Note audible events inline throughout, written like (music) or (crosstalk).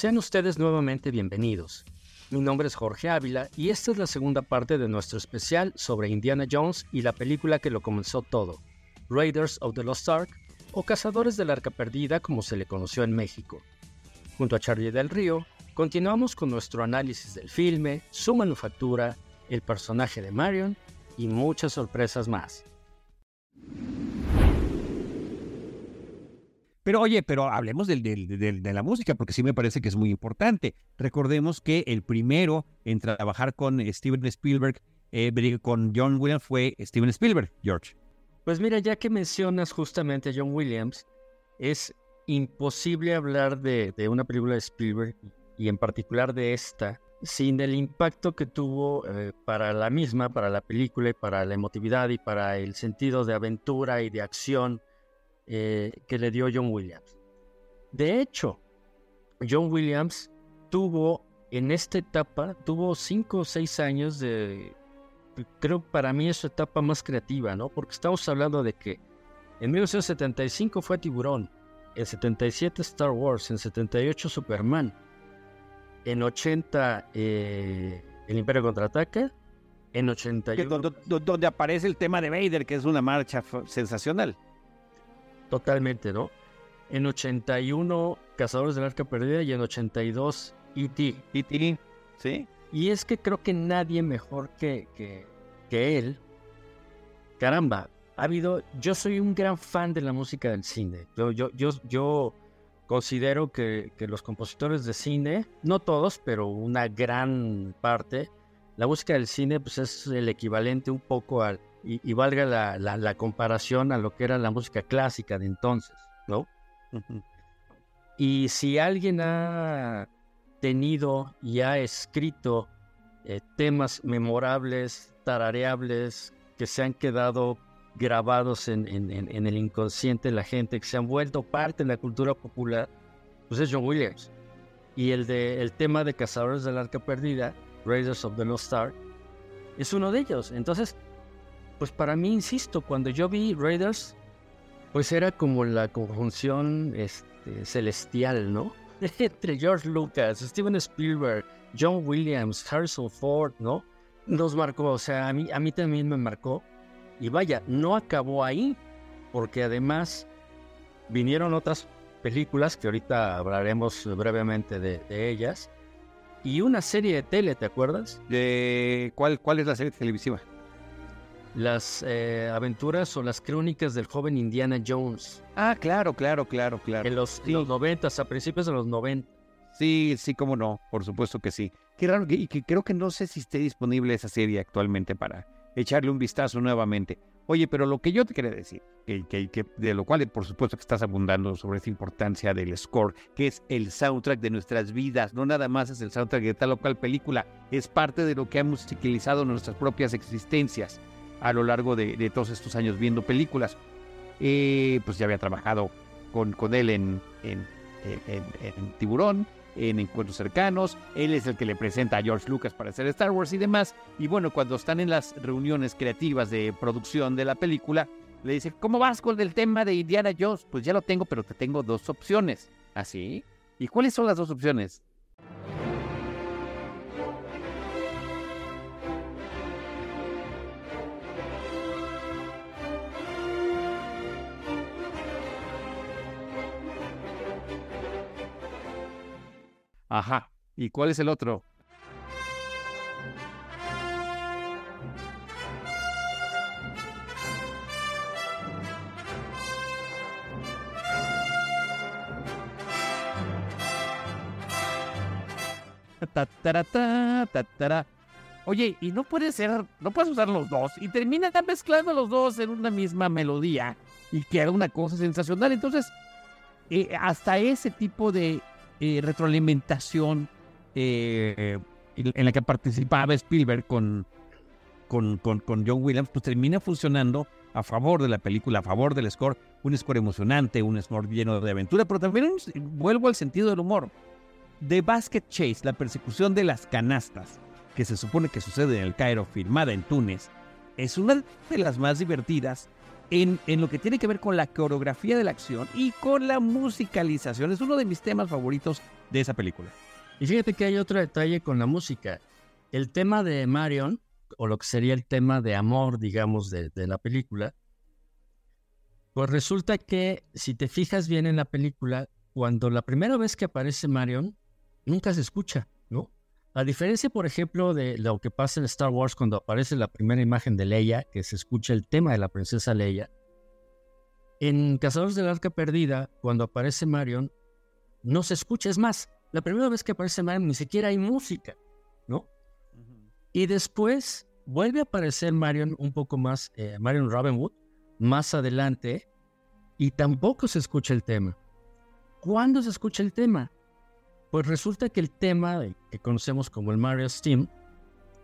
Sean ustedes nuevamente bienvenidos. Mi nombre es Jorge Ávila y esta es la segunda parte de nuestro especial sobre Indiana Jones y la película que lo comenzó todo, Raiders of the Lost Ark o Cazadores del Arca Perdida como se le conoció en México. Junto a Charlie del Río, continuamos con nuestro análisis del filme, su manufactura, el personaje de Marion y muchas sorpresas más. Pero oye, pero hablemos del, de la música, porque sí me parece que es muy importante. Recordemos que el primero en trabajar con Steven Spielberg, eh, con John Williams, fue Steven Spielberg, George. Pues mira, ya que mencionas justamente a John Williams, es imposible hablar de, una película de Spielberg y en particular de esta sin el impacto que tuvo eh, para la misma, para la película y para la emotividad y para el sentido de aventura y de acción eh, que le dio John Williams. De hecho, John Williams tuvo en esta etapa, tuvo cinco o seis años de, creo para mí es su etapa más creativa, ¿no? Porque estamos hablando de que en 1975 fue Tiburón, en 77 Star Wars, en 78 Superman, en 80 eh, El Imperio Contraataca, en 81... Donde, donde aparece el tema de Vader, que es una marcha sensacional. Totalmente, ¿no? En 81, Cazadores del Arca Perdida y en 82, E.T. E.T., ¿sí? Y es que creo que nadie mejor que, que, él. Caramba, ha habido. Yo soy un gran fan de la música del cine. Yo, yo, yo, yo considero que, que, los compositores de cine, no todos, pero una gran parte, la música del cine pues es el equivalente un poco al, y, valga la, comparación a lo que era la música clásica de entonces, ¿no? Y si alguien ha tenido y ha escrito eh, temas memorables, tarareables, que se han quedado grabados en, el inconsciente de la gente, que se han vuelto parte de la cultura popular, pues es John Williams. Y el, de, el tema de Cazadores del Arca Perdida, Raiders of the Lost Ark, es uno de ellos. Entonces, pues para mí, insisto, cuando yo vi Raiders, pues era como la conjunción este, celestial, ¿no? (laughs) Entre George Lucas, Steven Spielberg, John Williams, Harrison Ford, ¿no? Nos marcó, o sea, a mí, a mí también me marcó. Y vaya, no acabó ahí, porque además vinieron otras películas que ahorita hablaremos brevemente de, ellas. Y una serie de tele, ¿te acuerdas? ¿De cuál, cuál es la serie televisiva? Las eh, aventuras o las crónicas del joven Indiana Jones. Ah, claro, claro, claro, claro. En los, noventas, a principios de los 90. Sí, sí, cómo no, por supuesto que sí. Qué raro, y que creo que no sé si esté disponible esa serie actualmente para echarle un vistazo nuevamente. Oye, pero lo que yo te quería decir, que, que, de lo cual por supuesto que estás abundando sobre esa importancia del score, que es el soundtrack de nuestras vidas, no nada más es el soundtrack de tal o cual película, es parte de lo que ha musicalizado nuestras propias existencias a lo largo de, todos estos años viendo películas. Eh, pues ya había trabajado con, con él en, en, Tiburón, en Encuentros Cercanos. Él es el que le presenta a George Lucas para hacer Star Wars y demás. Y bueno, cuando están en las reuniones creativas de producción de la película, le dice, ¿cómo vas con el tema de Indiana Jones? Pues ya lo tengo, pero te tengo dos opciones. ¿Así? ¿Ah, ¿Y cuáles son las dos opciones? Ajá. ¿Y cuál es el otro? Oye, y no puede ser, no puedes usar los dos y termina mezclando los dos en una misma melodía y que haga una cosa sensacional. Entonces, eh, hasta ese tipo de eh, retroalimentación eh, en la que participaba Spielberg con, con, con, John Williams, pues termina funcionando a favor de la película, a favor del score, un score emocionante, un score lleno de aventura, pero también vuelvo al sentido del humor. The Basket Chase, la persecución de las canastas, que se supone que sucede en el Cairo, filmada en Túnez, es una de las más divertidas en, en, lo que tiene que ver con la coreografía de la acción y con la musicalización. Es uno de mis temas favoritos de esa película. Y fíjate que hay otro detalle con la música. El tema de Marion, o lo que sería el tema de amor, digamos, de, de la película, pues resulta que si te fijas bien en la película, cuando la primera vez que aparece Marion, nunca se escucha. A diferencia, por ejemplo, de lo que pasa en Star Wars cuando aparece la primera imagen de Leia, que se escucha el tema de la princesa Leia, en Cazadores del Arca Perdida, cuando aparece Marion, no se escucha. Es más, la primera vez que aparece Marion ni siquiera hay música, ¿no? Y después vuelve a aparecer Marion un poco más, eh, Marion Ravenwood, más adelante, y tampoco se escucha el tema. ¿Cuándo se escucha el tema? Pues resulta que el tema que conocemos como el Mario Steam,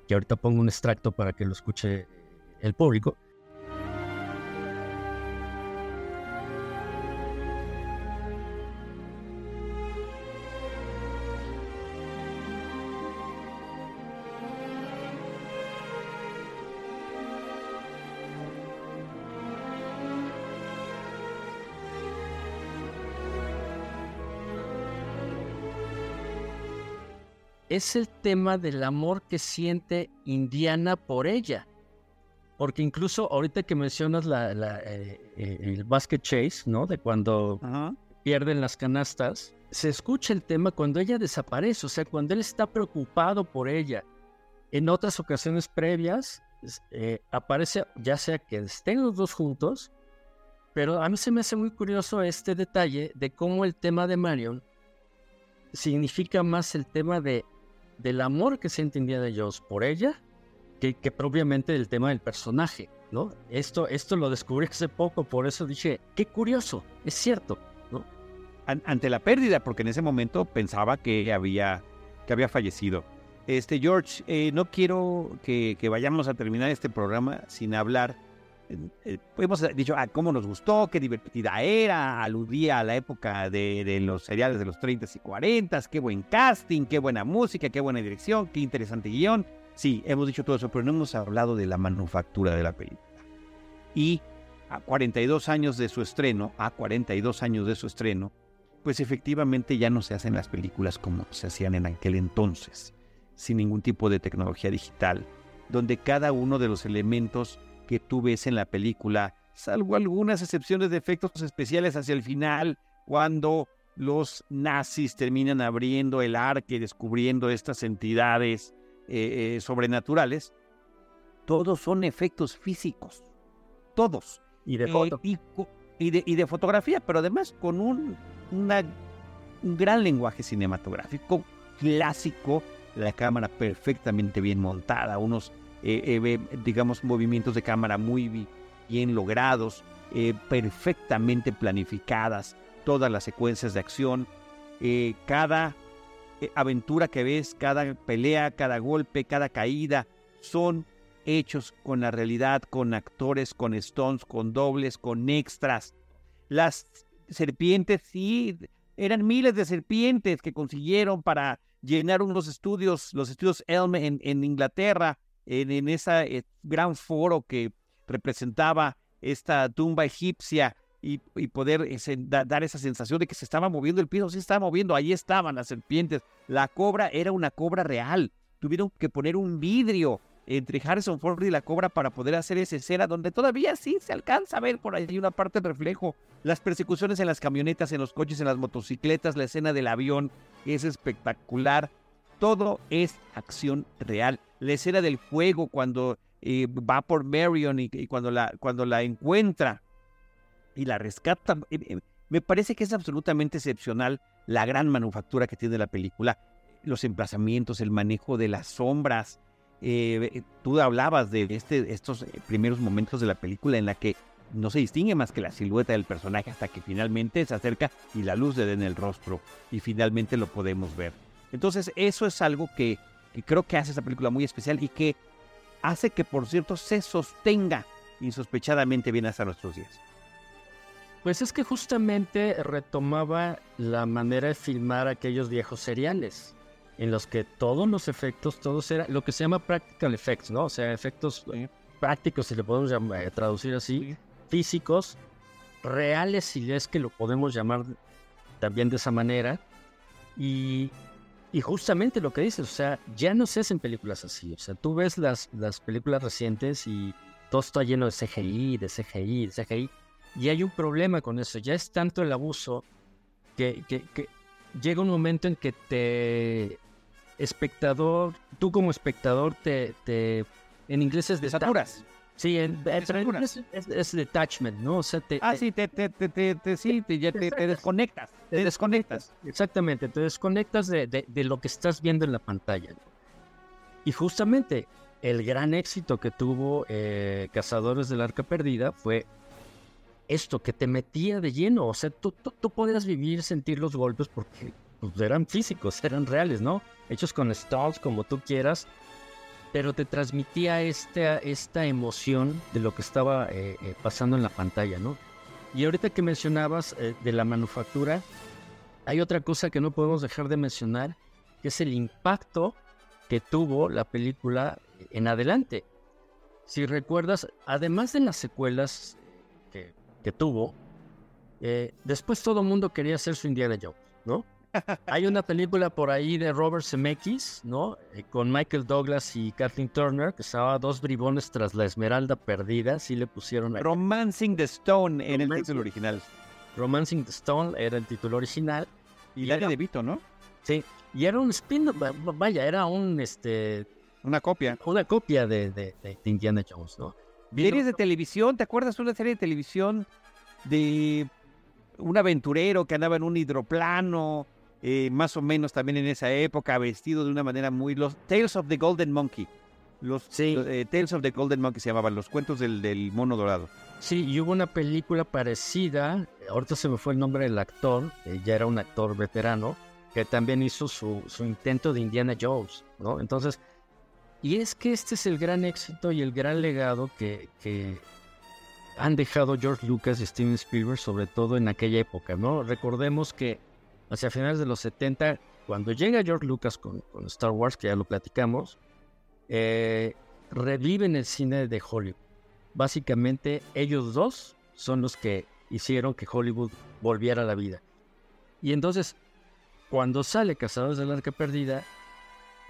que ahorita pongo un extracto para que lo escuche el público, es el tema del amor que siente Indiana por ella. Porque incluso ahorita que mencionas la, eh, eh, el basket chase, ¿no? De cuando pierden las canastas, se escucha el tema cuando ella desaparece, o sea, cuando él está preocupado por ella. En otras ocasiones previas, eh, aparece ya sea que estén los dos juntos, pero a mí se me hace muy curioso este detalle de cómo el tema de Marion significa más el tema de del amor que siente Indiana Jones por ella que, propiamente del tema del personaje, ¿no? Esto, esto lo descubrí hace poco, por eso dije, qué curioso, es cierto. Ante la pérdida, porque en ese momento pensaba que había, que había fallecido. Este, George, eh, no quiero que, vayamos a terminar este programa sin hablar. Eh, hemos dicho ah, cómo nos gustó, qué divertida era, aludía a la época de, de, los seriales de los 30 y 40, qué buen casting, qué buena música, qué buena dirección, qué interesante guion. Sí, hemos dicho todo eso, pero no hemos hablado de la manufactura de la película. Y a 42 años de su estreno, a 42 años de su estreno, pues efectivamente ya no se hacen las películas como se hacían en aquel entonces, sin ningún tipo de tecnología digital, donde cada uno de los elementos que tú ves en la película, salvo algunas excepciones de efectos especiales hacia el final, cuando los nazis terminan abriendo el arque y descubriendo estas entidades eh, eh, sobrenaturales, todos son efectos físicos, todos. Y de foto. Eh, y, de, y, de, fotografía, pero además con un, una, un gran lenguaje cinematográfico clásico, la cámara perfectamente bien montada, unos, digamos, movimientos de cámara muy bien logrados, perfectamente planificadas, todas las secuencias de acción, cada eh, aventura que ves, cada pelea, cada golpe, cada caída, son hechos con la realidad, con actores, con stones, con dobles, con extras. Las serpientes, sí, eran miles de serpientes que consiguieron para llenar unos estudios, los estudios Elm en, en Inglaterra, en, en ese gran foro que representaba esta tumba egipcia y, poder dar esa sensación de que se estaba moviendo el piso, se estaba moviendo, ahí estaban las serpientes. La cobra era una cobra real. Tuvieron que poner un vidrio entre Harrison Ford y la cobra para poder hacer esa escena donde todavía sí se alcanza a ver por ahí una parte de reflejo. Las persecuciones en las camionetas, en los coches, en las motocicletas, la escena del avión es espectacular. Todo es acción real. La escena del fuego cuando eh, va por Marion y, cuando, la, cuando la encuentra y la rescata. Eh, eh, me parece que es absolutamente excepcional la gran manufactura que tiene la película, los emplazamientos, el manejo de las sombras. Eh, tú hablabas de este, estos primeros momentos de la película en la que no se distingue más que la silueta del personaje hasta que finalmente se acerca y la luz le da en el rostro y finalmente lo podemos ver. Entonces eso es algo que, que creo que hace esta película muy especial y que hace que por cierto se sostenga insospechadamente bien hasta nuestros días. Pues es que justamente retomaba la manera de filmar aquellos viejos seriales, en los que todos los efectos, todos eran lo que se llama practical effects, ¿no? O sea, efectos prácticos, si le podemos llamar, eh, traducir así, físicos, reales, si es que lo podemos llamar también de esa manera. Y, y justamente lo que dices, o sea, ya no se hacen películas así. O sea, tú ves las, las películas recientes y todo está lleno de CGI, de CGI, de CGI. Y hay un problema con eso. Ya es tanto el abuso que, que, que llega un momento en que te espectador, tú como espectador te, te en inglés es de saturas. Sí, en, es, es, detachment, ¿no? O sea, te, ah, sí, te, te, te, te sí, te, ya te, desconectas. Te desconectas. Exactamente, te desconectas de, de, de, lo que estás viendo en la pantalla. Y justamente el gran éxito que tuvo eh, Cazadores del Arca Perdida fue esto, que te metía de lleno. O sea, tú, tú, tú podías vivir, sentir los golpes porque pues, eran físicos, eran reales, ¿no? Hechos con stalls, como tú quieras pero te transmitía esta, esta emoción de lo que estaba eh, eh, pasando en la pantalla, ¿no? Y ahorita que mencionabas eh, de la manufactura, hay otra cosa que no podemos dejar de mencionar, que es el impacto que tuvo la película en adelante. Si recuerdas, además de las secuelas que, tuvo, después todo el mundo quería hacer su Indiana Jones, ¿no? Hay una película por ahí de Robert Zemeckis, ¿no? Eh, con Michael Douglas y Kathleen Turner, que llama Dos bribones tras la esmeralda perdida, sí le pusieron... Romancing the Stone en el título original. Romancing the Stone era el título original. Y, era de Vito, ¿no? Sí, y era un spin vaya, era un, este... Una copia. Una copia de, de, de Indiana Jones, ¿no? Series de televisión, ¿te acuerdas una serie de televisión de un aventurero que andaba en un hidroplano eh, más o menos también en esa época, vestido de una manera muy... Los Tales of the Golden Monkey. Los, eh, Tales of the Golden Monkey se llamaban, los cuentos del, del, mono dorado. Sí, y hubo una película parecida, ahorita se me fue el nombre del actor, eh, ya era un actor veterano, que también hizo su, su, intento de Indiana Jones, ¿no? Entonces, y es que este es el gran éxito y el gran legado que, que han dejado George Lucas y Steven Spielberg, sobre todo en aquella época, ¿no? Recordemos que hacia finales de los 70, cuando llega George Lucas con, Star Wars, que ya lo platicamos, eh, reviven el cine de Hollywood. Básicamente ellos dos son los que hicieron que Hollywood volviera a la vida. Y entonces, cuando sale Cazadores del Arca Perdida,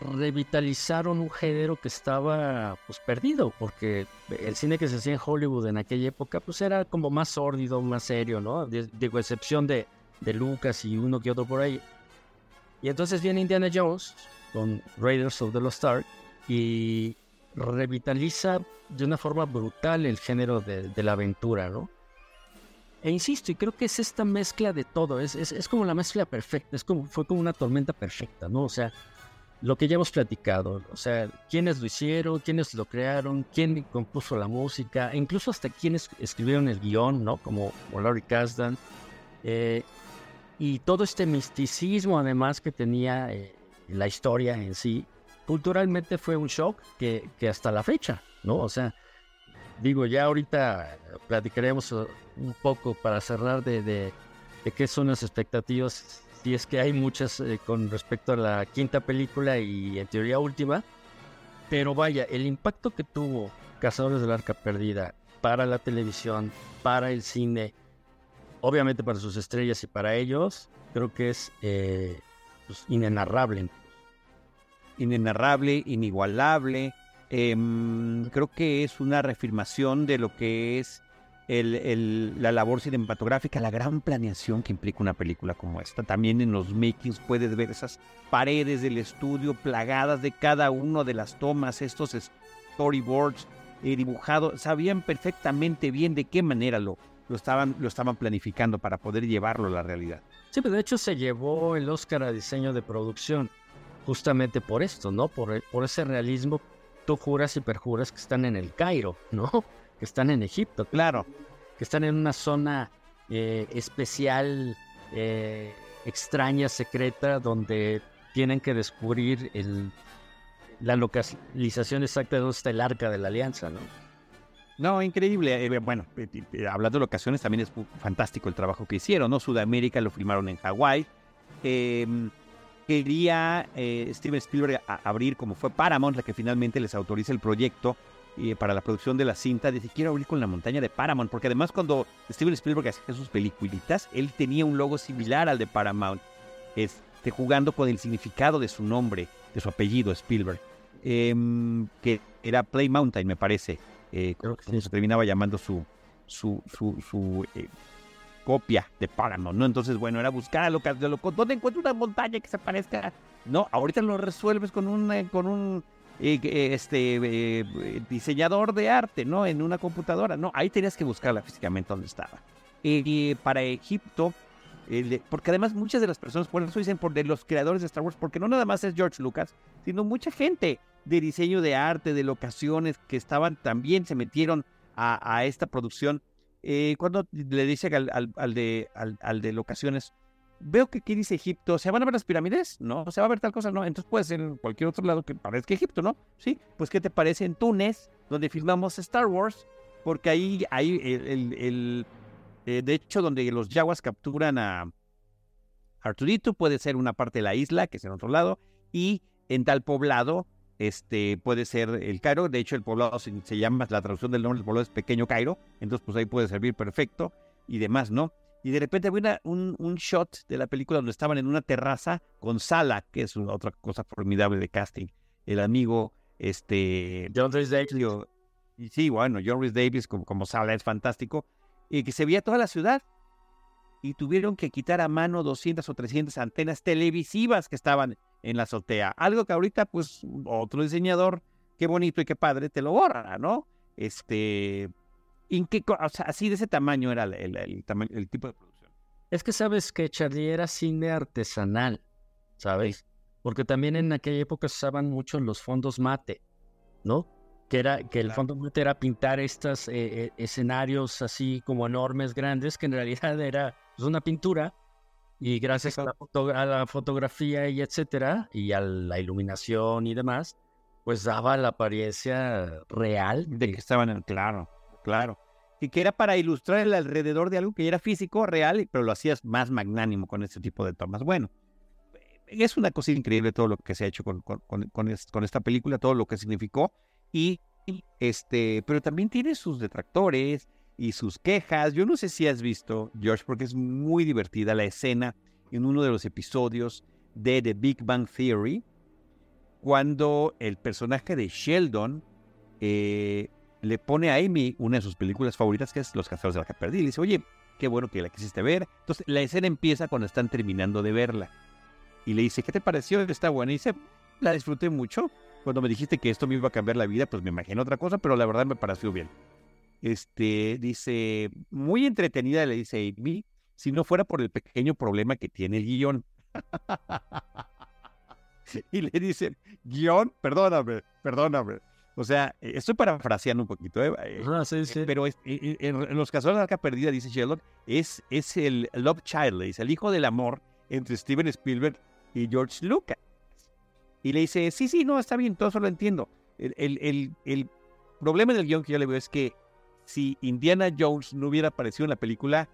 revitalizaron un género que estaba pues perdido, porque el cine que se hacía en Hollywood en aquella época pues era como más sórdido, más serio, ¿no? Digo, excepción de, de Lucas y uno que otro por ahí. Y entonces viene Indiana Jones con Raiders of the Lost Ark y revitaliza de una forma brutal el género de, la aventura, ¿no? E insisto, y creo que es esta mezcla de todo, es, es, como la mezcla perfecta, es como, fue como una tormenta perfecta, ¿no? O sea, lo que ya hemos platicado, o sea, quiénes lo hicieron, quiénes lo crearon, quién compuso la música, e incluso hasta quiénes escribieron el guion, ¿no? Como, como Laurie Kasdan. Eh, y todo este misticismo además que tenía eh, la historia en sí, culturalmente fue un shock que, que, hasta la fecha, ¿no? O sea, digo, ya ahorita platicaremos un poco para cerrar de, de, qué son las expectativas, si es que hay muchas eh, con respecto a la quinta película y en teoría última, pero vaya, el impacto que tuvo Cazadores del Arca Perdida para la televisión, para el cine, obviamente para sus estrellas y para ellos, creo que es eh, pues, inenarrable. Inenarrable, inigualable. Em, creo que es una reafirmación de lo que es el, la labor cinematográfica, la gran planeación que implica una película como esta. También en los makings puedes ver esas paredes del estudio plagadas de cada una de las tomas, estos storyboards eh, dibujados. Sabían perfectamente bien de qué manera lo, lo estaban, lo estaban planificando para poder llevarlo a la realidad. Sí, pero de hecho se llevó el Oscar a diseño de producción justamente por esto, ¿no? Por, por ese realismo, tú juras y perjuras que están en el Cairo, ¿no? Que están en Egipto, claro, que están en una zona eh, especial, eh, extraña, secreta, donde tienen que descubrir el, la localización exacta de dónde está el arca de la alianza, ¿no? No, increíble. Eh, bueno, eh, eh, hablando de locaciones, también es fantástico el trabajo que hicieron, ¿no? Sudamérica lo filmaron en Hawái. Em, quería Steven Spielberg abrir, como fue Paramount, la que finalmente les autoriza el proyecto, para la producción de la cinta, dice, quiero abrir con la montaña de Paramount, porque además cuando Steven Spielberg hacía sus peliculitas, él tenía un logo similar al de Paramount, este, jugando con el significado de su nombre, de su apellido, Spielberg, em, que era Play Mountain, me parece, eh, se terminaba llamando su, su, su, su eh, copia de Paramount, ¿no? Entonces, bueno, era buscar a lo, ¿dónde encuentro una montaña que se parezca? No, ahorita lo resuelves con un, eh, con un eh, este diseñador de arte, ¿no? En una computadora. No, ahí tenías que buscarla físicamente donde estaba. Y para Egipto, porque además muchas de las personas, por eso dicen por de los creadores de Star Wars, porque no nada más es George Lucas, sino mucha gente de diseño de arte, de locaciones, que estaban también se metieron a, esta producción. Eh, cuando le dice al, al, de, al, de locaciones, veo que aquí dice Egipto, ¿se van a ver las pirámides? No, ¿se va a ver tal cosa? No, entonces puede ser en cualquier otro lado que parezca Egipto, ¿no? Sí, pues ¿qué te parece en Túnez, donde filmamos Star Wars? Porque ahí, ahí el, el, eh, de hecho, donde los yaguas capturan a Arturito puede ser una parte de la isla, que es en otro lado, y en tal poblado este, puede ser el Cairo. De hecho, el poblado se, se llama, la traducción del nombre del poblado es Pequeño Cairo, entonces pues ahí puede servir perfecto y demás, ¿no? y de repente había un, un, shot de la película donde estaban en una terraza con Sala, que es otra cosa formidable de casting. El amigo, este... John Rhys Davis. Y sí, bueno, John Rhys Davis como, como Sala es fantástico. Y que se veía toda la ciudad. Y tuvieron que quitar a mano 200 o 300 antenas televisivas que estaban en la azotea. Algo que ahorita, pues, otro diseñador, qué bonito y qué padre, te lo borra, ¿no? Este, ¿En qué, o sea, así de ese tamaño era el, el, tipo de producción. Es que sabes que Charlie era cine artesanal, ¿sabes? Porque también en aquella época se usaban mucho los fondos mate, ¿no? Que, era, que el fondo mate era pintar estos eh, eh, escenarios así como enormes, grandes, que en realidad era pues, una pintura y gracias a la, a la, fotografía y etcétera, y a la iluminación y demás, pues daba la apariencia real de que estaban en claro. Claro. Y que era para ilustrar el alrededor de algo que era físico, real, pero lo hacías más magnánimo con este tipo de tomas. Bueno, es una cosa increíble todo lo que se ha hecho con, con, esta película, todo lo que significó. Y este, pero también tiene sus detractores y sus quejas. Yo no sé si has visto, George, porque es muy divertida la escena en uno de los episodios de The Big Bang Theory, cuando el personaje de Sheldon eh, le pone a Amy una de sus películas favoritas, que es Los Cazadores de la Perdida. Y le dice, oye, qué bueno que la quisiste ver. Entonces, la escena empieza cuando están terminando de verla. Y le dice, ¿qué te pareció? Está buena. Y dice, la disfruté mucho. Cuando me dijiste que esto me iba a cambiar la vida, pues me imaginé otra cosa, pero la verdad me pareció bien. Este, dice, muy entretenida, le dice Amy, si no fuera por el pequeño problema que tiene el guion. (laughs) y le dice, guion, perdóname, perdóname. O sea, eh, estoy parafraseando un poquito, ¿eh? eh ah, sí, sí. pero en, los casos de la arca perdida, dice Sheldon, es, es el love child, es el hijo del amor entre Steven Spielberg y George Lucas. Y le dice, sí, sí, no, está bien, todo eso lo entiendo. El, el, el, problema del guion que yo le veo es que si Indiana Jones no hubiera aparecido en la película,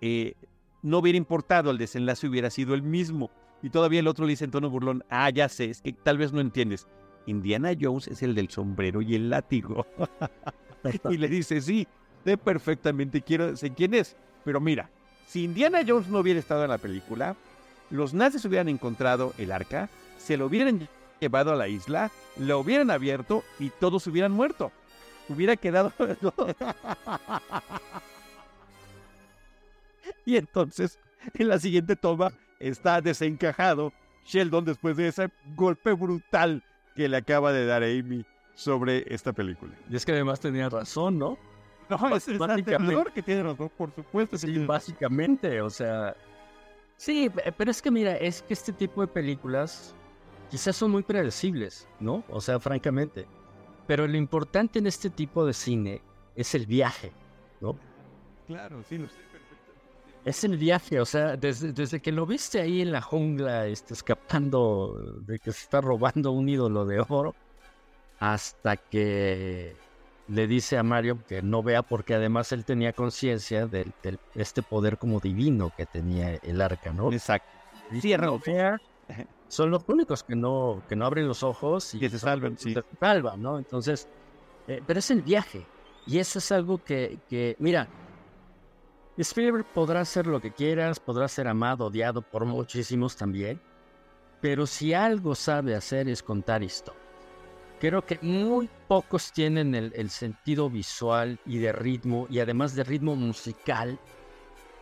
eh, no hubiera importado, el desenlace hubiera sido el mismo. Y todavía el otro le dice en tono burlón, ah, ya sé, es que tal vez no entiendes. Indiana Jones es el del sombrero y el látigo. (laughs) y le dice, sí, sé perfectamente quiero, sé quién es. Pero mira, si Indiana Jones no hubiera estado en la película, los nazis hubieran encontrado el arca, se lo hubieran llevado a la isla, lo hubieran abierto y todos hubieran muerto. Hubiera quedado... (laughs) y entonces, en la siguiente toma, está desencajado Sheldon después de ese golpe brutal que le acaba de dar a Amy sobre esta película. Y es que además tenía razón, ¿no? No, es el que tiene razón, por supuesto. Sí, básicamente, o sea... Sí, pero es que mira, es que este tipo de películas quizás son muy predecibles, ¿no? O sea, francamente. Pero lo importante en este tipo de cine es el viaje, ¿no? Claro, sí, lo sé es el viaje, o sea, desde, desde, que lo viste ahí en la jungla, este, escapando de que se está robando un ídolo de oro, hasta que le dice a Mario que no vea porque además él tenía conciencia de, este poder como divino que tenía el arca, ¿no? Exacto. Cierra son los únicos que no, que no abren los ojos y que se salvan, sí. se salvan, ¿no? Entonces, Eh, pero es el viaje. Y eso es algo que, que, mira, Spielberg podrá hacer lo que quieras, podrá ser amado, odiado por muchísimos también, pero si algo sabe hacer es contar historias. Creo que muy pocos tienen el, sentido visual y de ritmo, y además de ritmo musical,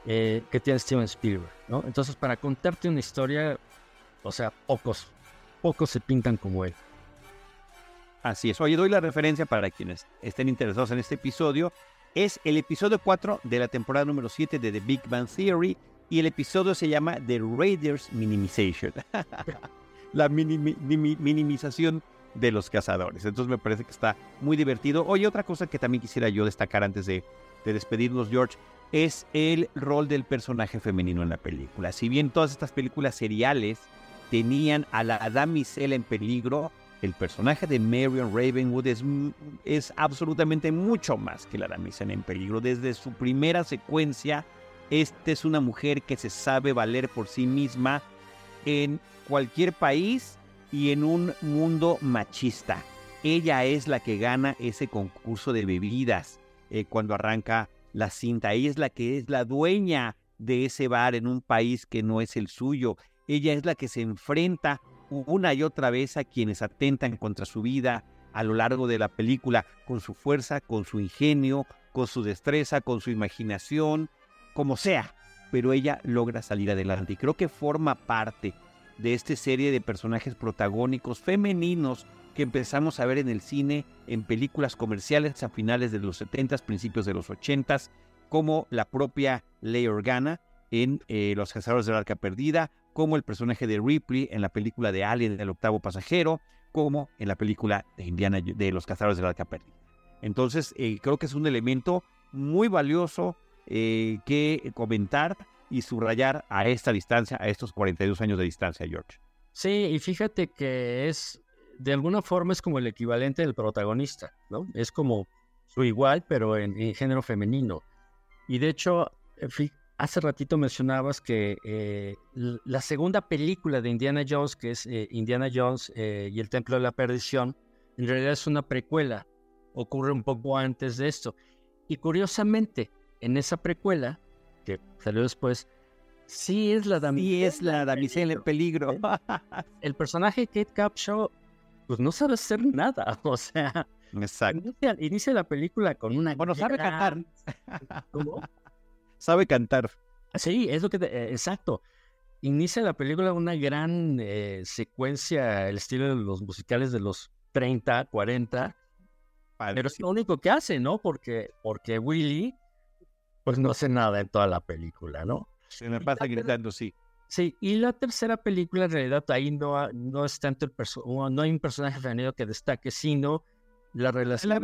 eh, que tiene Steven Spielberg, ¿no? Entonces, para contarte una historia, o sea, pocos, pocos se pintan como él. Así es. Oye, doy la referencia para quienes estén interesados en este episodio. Es el episodio 4 de la temporada número 7 de The Big Bang Theory y el episodio se llama The Raiders Minimization. (laughs) la minimización de los cazadores. Entonces me parece que está muy divertido. Oye, otra cosa que también quisiera yo destacar antes de, de despedirnos, George, es el rol del personaje femenino en la película. Si bien todas estas películas seriales tenían a la damisela en peligro, el personaje de Marion Ravenwood es, es absolutamente mucho más que la damisela en peligro. Desde su primera secuencia, esta es una mujer que se sabe valer por sí misma en cualquier país y en un mundo machista. Ella es la que gana ese concurso de bebidas eh, cuando arranca la cinta. Ella es la que es la dueña de ese bar en un país que no es el suyo. Ella es la que se enfrenta una y otra vez a quienes atentan contra su vida a lo largo de la película, con su fuerza, con su ingenio, con su destreza, con su imaginación, como sea, pero ella logra salir adelante. Y creo que forma parte de esta serie de personajes protagónicos femeninos que empezamos a ver en el cine, en películas comerciales a finales de los 70 principios de los 80 como la propia Leigh Organa en eh, Los Cazadores del Arca Perdida, como el personaje de Ripley en la película de Alien, el octavo pasajero, como en la película de Indiana de Los Cazadores del Arca Perdida. Entonces, eh, creo que es un elemento muy valioso eh, que comentar y subrayar a esta distancia, a estos 42 años de distancia, George. Sí, y fíjate que es, de alguna forma es como el equivalente del protagonista, ¿no? Es como su igual, pero en, género femenino. Y de hecho, eh, hace ratito mencionabas que eh, la segunda película de Indiana Jones, que es eh, Indiana Jones y el Templo de la Perdición, en realidad es una precuela, ocurre un poco antes de esto. Y curiosamente, en esa precuela, que salió después, sí es la damisela. Sí es la damisela en peligro. (laughs) El personaje Kate Capshaw, pues no sabe hacer nada, (laughs) o sea. Exacto. Inicia, la película con una. Bueno, sabe cantar. ¿Cómo? Sabe cantar. Sí, es lo que. Eh, exacto. Inicia la película una gran eh, secuencia, el estilo de los musicales de los 30, 40. Pero es lo único que hace, ¿no? Porque, porque Willy pues no hace nada en toda la película, ¿no? Se me pasa gritando, sí. Sí, y la tercera película en realidad ahí no, no es tanto el no hay un personaje femenino que destaque, sino la relación.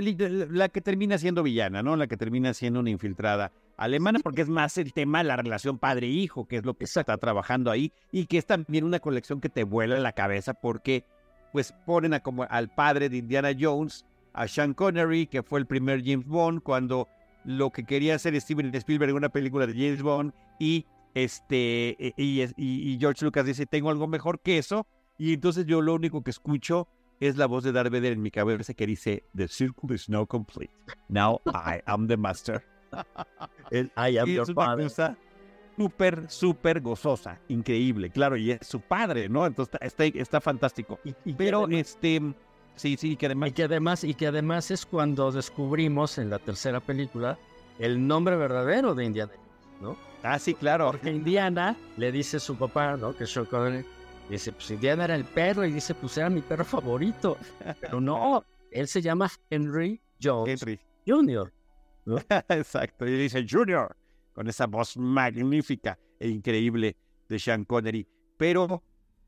La, que termina siendo villana, ¿no? La que termina siendo una infiltrada alemana, porque es más el tema de la relación padre-hijo, que es lo que está trabajando ahí, y que es también una colección que te vuela la cabeza, porque pues ponen a como al padre de Indiana Jones, a Sean Connery, que fue el primer James Bond, cuando lo que quería hacer Steven Spielberg en una película de James Bond y este e, y, George Lucas dice tengo algo mejor que eso y entonces yo lo único que escucho es la voz de Darth Vader en mi cabeza que dice The circle is now complete. Now I am the master. (laughs) I am your father. Súper, súper gozosa, increíble, claro, y es su padre, ¿no? Entonces está, está, fantástico. Pero este Sí, sí, que además... Y que además, y que además es cuando descubrimos en la tercera película el nombre verdadero de Indiana ¿no? Ah, sí, claro. Porque Indiana le dice a su papá, ¿no? Que Sean Connery, dice, pues Indiana era el perro, y dice, pues era mi perro favorito. Pero no, él se llama Henry Jones Henry. Jr. (laughs) Exacto, y dice Junior, con esa voz magnífica e increíble de Sean Connery. Pero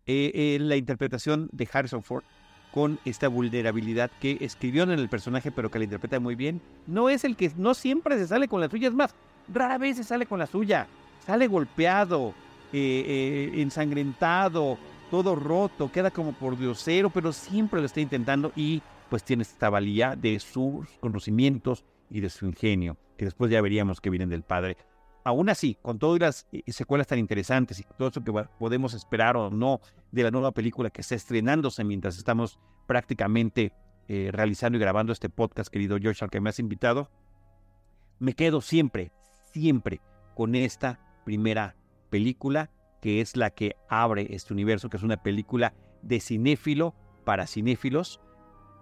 eh, eh, la interpretación de Harrison Ford con esta vulnerabilidad que escribió en el personaje, pero que la interpreta muy bien. No es el que no siempre se sale con la suya, es más, rara vez se sale con la suya. Sale golpeado, eh, eh, ensangrentado, todo roto, queda como por diosero, pero siempre lo está intentando y pues tiene esta valía de sus conocimientos y de su ingenio, que después ya veríamos que vienen del padre. Aún así, con todas las eh, secuelas tan interesantes y todo eso que podemos esperar o no de la nueva película que está estrenándose mientras estamos prácticamente realizando y grabando este podcast, querido Josh, al que me has invitado, me quedo siempre, siempre con esta primera película, que es la que abre este universo, que es una película de cinéfilo para cinéfilos,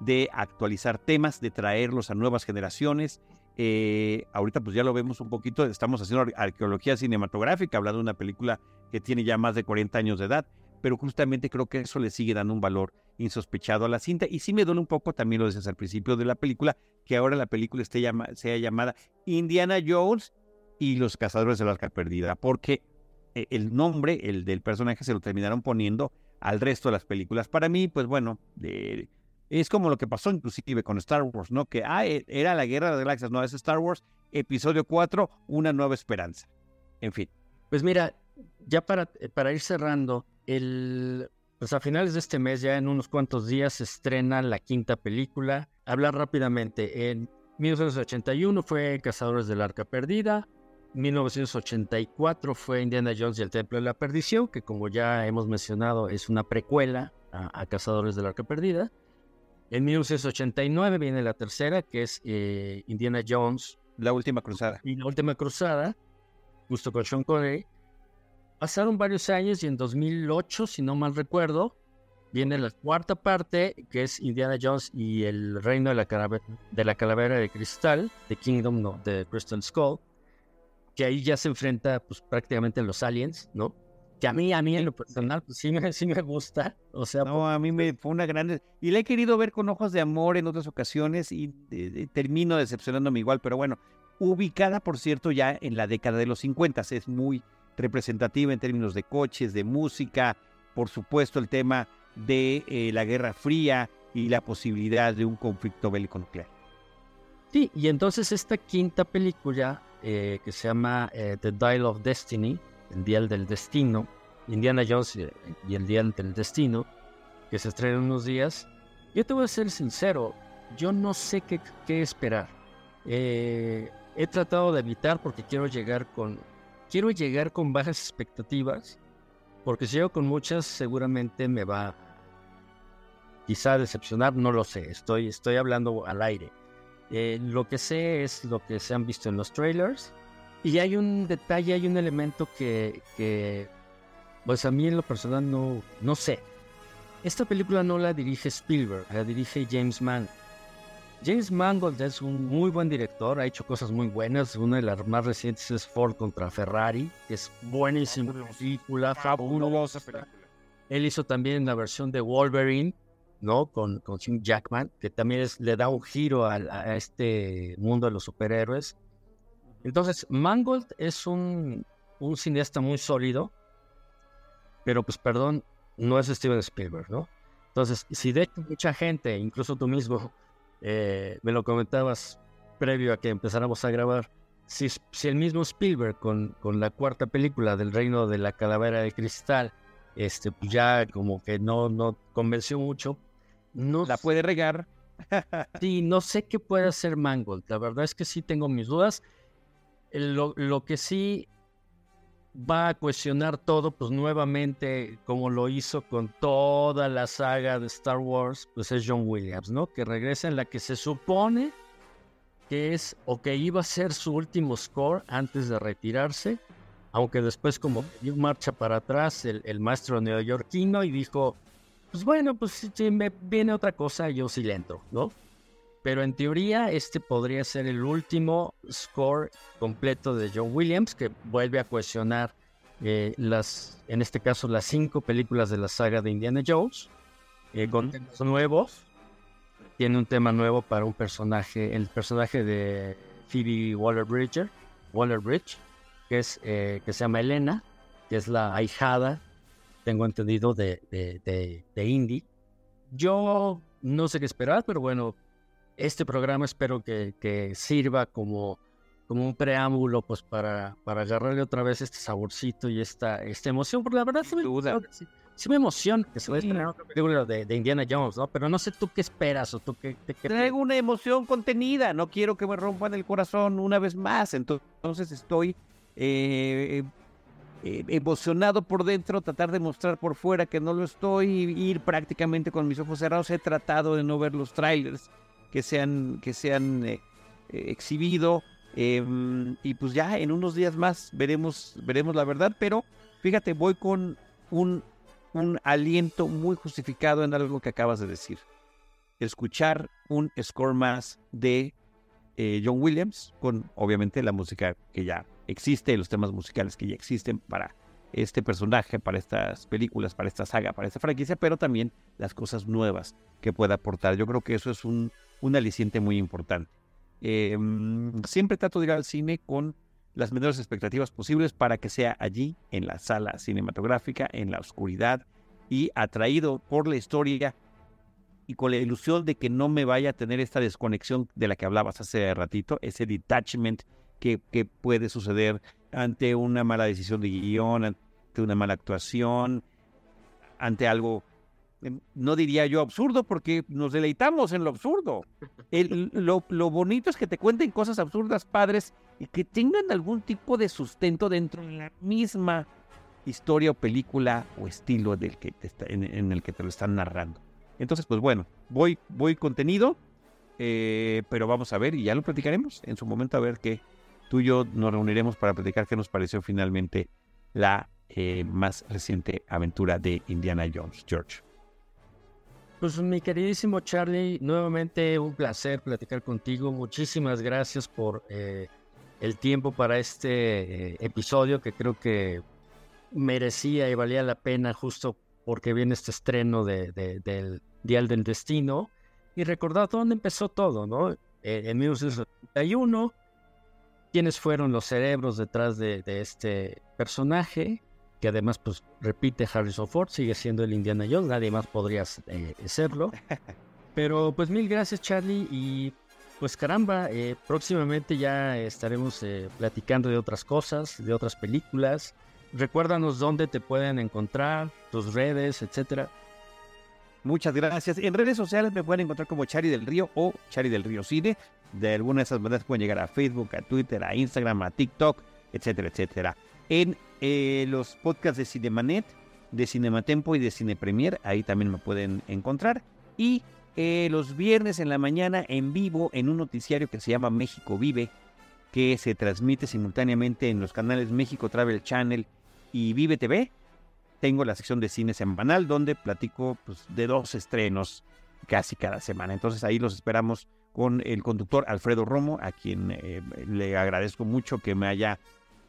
de actualizar temas, de traerlos a nuevas generaciones. Eh, ahorita pues ya lo vemos un poquito, estamos haciendo arqueología cinematográfica, hablando de una película que tiene ya más de 40 años de edad, pero justamente creo que eso le sigue dando un valor insospechado a la cinta. Y sí me duele un poco, también lo decías al principio de la película, que ahora la película esté llama, sea llamada Indiana Jones y los cazadores de la arca perdida, porque el nombre, el del personaje, se lo terminaron poniendo al resto de las películas. Para mí, pues bueno, es como lo que pasó inclusive con Star Wars, ¿no? Que ah, e, era la guerra de las galaxias, no, es Star Wars, episodio 4, una nueva esperanza. En fin. Pues mira, ya para, eh, para ir cerrando, el, pues a finales de este mes, ya en unos cuantos días, se estrena la quinta película. Hablar rápidamente, en 1981 fue Cazadores del Arca Perdida, 1984 fue Indiana Jones y el Templo de la Perdición, que como ya hemos mencionado es una precuela a, Cazadores del Arca Perdida. En 1989 viene la tercera, que es eh, Indiana Jones. La Última Cruzada. Y la Última Cruzada, justo con Sean Connery. Pasaron varios años y en 2008, si no mal recuerdo, viene la cuarta parte, que es Indiana Jones y el Reino de la, Calavera de, la calavera de Cristal, The Kingdom of the Crystal Skull, que ahí ya se enfrenta pues, prácticamente a los aliens, ¿no? Que a mí, a mí en lo personal, pues sí me, sí me gusta. O sea, no, a mí me fue una grande. Y la he querido ver con ojos de amor en otras ocasiones y termino decepcionándome igual, pero bueno, ubicada, por cierto, ya en la década de los 50, es muy representativa en términos de coches, de música, por supuesto el tema de eh, la Guerra Fría y la posibilidad de un conflicto bélico nuclear. Sí, y entonces esta quinta película eh, que se llama eh, The Dial of Destiny, el Dial del Destino, Indiana Jones y el Dial del Destino, que se estrena en unos días, yo te voy a ser sincero, yo no sé qué, qué esperar. he tratado de evitar porque quiero llegar con, quiero llegar con bajas expectativas, porque si llego con muchas seguramente me va quizá decepcionar, no lo sé, estoy, estoy hablando al aire. Eh, lo que sé es lo que se han visto en los trailers y hay un detalle, hay un elemento que, que pues a mí en lo personal no, no sé. Esta película no la dirige Spielberg, la dirige James Mann. James Mangold es un muy buen director, ha hecho cosas muy buenas. Una de las más recientes es Ford contra Ferrari, que es buenísima película, fabulosa película. Él hizo también la versión de Wolverine, ¿no? Con, con Hugh Jackman, que también le da un giro a, a, este mundo de los superhéroes. Entonces, Mangold es un, un cineasta muy sólido, pero pues perdón, no es Steven Spielberg, ¿no? Entonces, si de hecho mucha gente, incluso tú mismo, eh, me lo comentabas previo a que empezáramos a grabar, si, si el mismo Spielberg con, con, la cuarta película del Reino de la Calavera de Cristal, este, pues ya como que no, no convenció mucho, no la puede regar. sí, no sé qué puede hacer Mangold. La verdad es que sí tengo mis dudas. Lo, lo que sí va a cuestionar todo, pues nuevamente, como lo hizo con toda la saga de Star Wars, pues es John Williams, ¿no? Que regresa en la que se supone que es o que iba a ser su último score antes de retirarse, aunque después como dio marcha para atrás el, el maestro neoyorquino y dijo, pues bueno, pues si me viene otra cosa, yo sí le entro, ¿no? Pero en teoría este podría ser el último score completo de John Williams que vuelve a cuestionar eh, las, en este caso las cinco películas de la saga de Indiana Jones eh, con temas nuevos. Tiene un tema nuevo para un personaje, el personaje de Phoebe Waller-Bridge, Waller-Bridge, que es eh, que se llama Elena, que es la ahijada, tengo entendido de, de, de, de Indy. Yo no sé qué esperar, pero bueno, este programa espero que, que sirva como, como un preámbulo pues para, para agarrarle otra vez este saborcito y esta, esta emoción, porque la verdad sí me, sí, me emociona que se vaya a otra película de, de, Indiana Jones, ¿no? Pero no sé tú qué esperas o tú qué... qué, Traigo una emoción contenida, no quiero que me rompan el corazón una vez más, entonces estoy... Eh, eh, emocionado por dentro, tratar de mostrar por fuera que no lo estoy, ir prácticamente con mis ojos cerrados. He tratado de no ver los trailers que se han, que eh, eh, exhibido. Em, y pues ya en unos días más veremos, veremos la verdad. Pero fíjate, voy con un, un aliento muy justificado en algo que acabas de decir. Escuchar un score más de John Williams, con obviamente la música que ya existe, los temas musicales que ya existen para este personaje, para estas películas, para esta saga, para esta franquicia, pero también las cosas nuevas que pueda aportar. Yo creo que eso es un, un aliciente muy importante. Em, siempre trato de ir al cine con las menores expectativas posibles para que sea allí, en la sala cinematográfica, en la oscuridad y atraído por la historia y con la ilusión de que no me vaya a tener esta desconexión de la que hablabas hace ratito, ese detachment que, puede suceder ante una mala decisión de guion, ante una mala actuación, ante algo, em, no diría yo absurdo, porque nos deleitamos en lo absurdo. lo, lo, bonito es que te cuenten cosas absurdas, padres, y que tengan algún tipo de sustento dentro de la misma historia o película o estilo del que en, el que te lo están narrando. Entonces, pues bueno, voy, voy contenido, eh, pero vamos a ver y ya lo platicaremos en su momento a ver qué, tú y yo nos reuniremos para platicar qué nos pareció finalmente la eh, más reciente aventura de Indiana Jones, George. Pues mi queridísimo Charlie, nuevamente un placer platicar contigo. Muchísimas gracias por eh, el tiempo para este eh, episodio que creo que merecía y valía la pena justo porque viene este estreno de, del Dial del Destino. Y recordar dónde empezó todo, ¿no? en 1971 quiénes fueron los cerebros detrás de, este personaje, que además, pues, repite Harrison Ford, sigue siendo el Indiana Jones, nadie más podría eh, serlo. (laughs) Pero pues mil gracias Charlie y pues caramba, eh, próximamente ya estaremos eh, platicando de otras cosas, de otras películas. Recuérdanos dónde te pueden encontrar, tus redes, etcétera. Muchas gracias. En redes sociales me pueden encontrar como Chari del Río o Chari del Río Cine. De alguna de esas maneras pueden llegar a Facebook, a Twitter, a Instagram, a TikTok, etcétera, etcétera. En eh, los podcasts de Cinemanet, de Cinematempo y de Cine Premier, ahí también me pueden encontrar. Y eh, los viernes en la mañana en vivo en un noticiario que se llama México Vive, que se transmite simultáneamente en los canales México Travel Channel y Vive TV. Tengo la sección de cine semanal donde platico pues, de dos estrenos casi cada semana. Entonces ahí los esperamos con el conductor Alfredo Romo, a quien eh, le agradezco mucho que me haya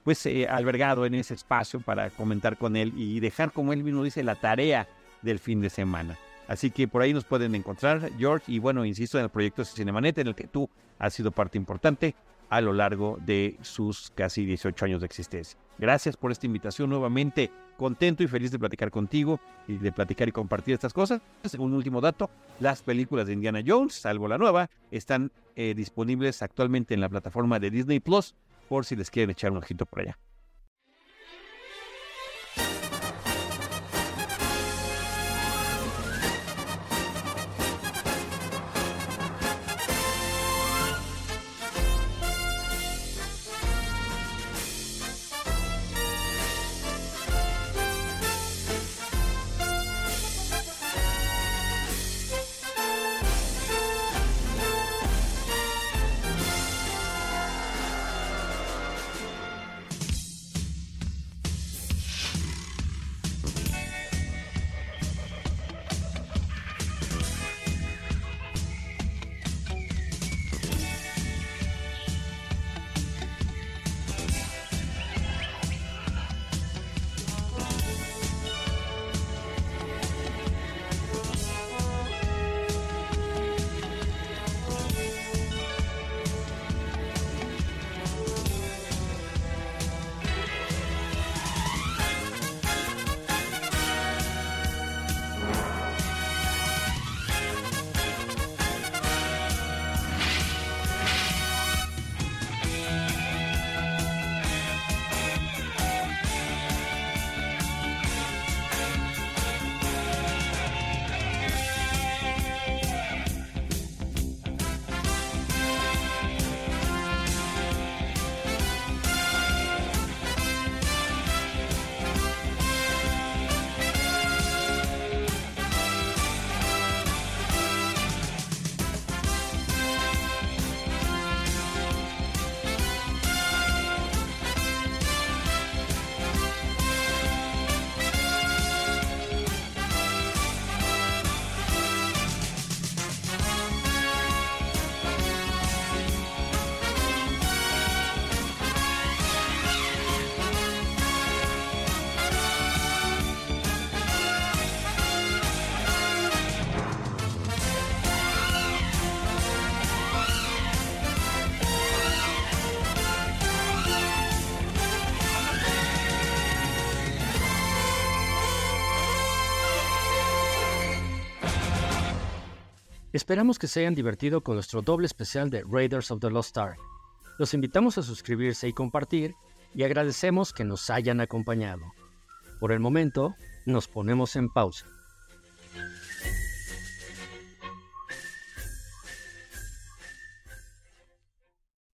pues eh, albergado en ese espacio para comentar con él y dejar, como él mismo dice, la tarea del fin de semana. Así que por ahí nos pueden encontrar, George, y bueno, insisto en el proyecto Cinemanet, en el que tú has sido parte importante a lo largo de sus casi 18 años de existencia. Gracias por esta invitación nuevamente. Contento y feliz de platicar contigo y de platicar y compartir estas cosas. Un último dato, las películas de Indiana Jones, salvo la nueva, están eh, disponibles actualmente en la plataforma de Disney Plus por si les quieren echar un ojito por allá. Esperamos que se hayan divertido con nuestro doble especial de Raiders of the Lost Ark. Los invitamos a suscribirse y compartir y agradecemos que nos hayan acompañado. Por el momento, nos ponemos en pausa.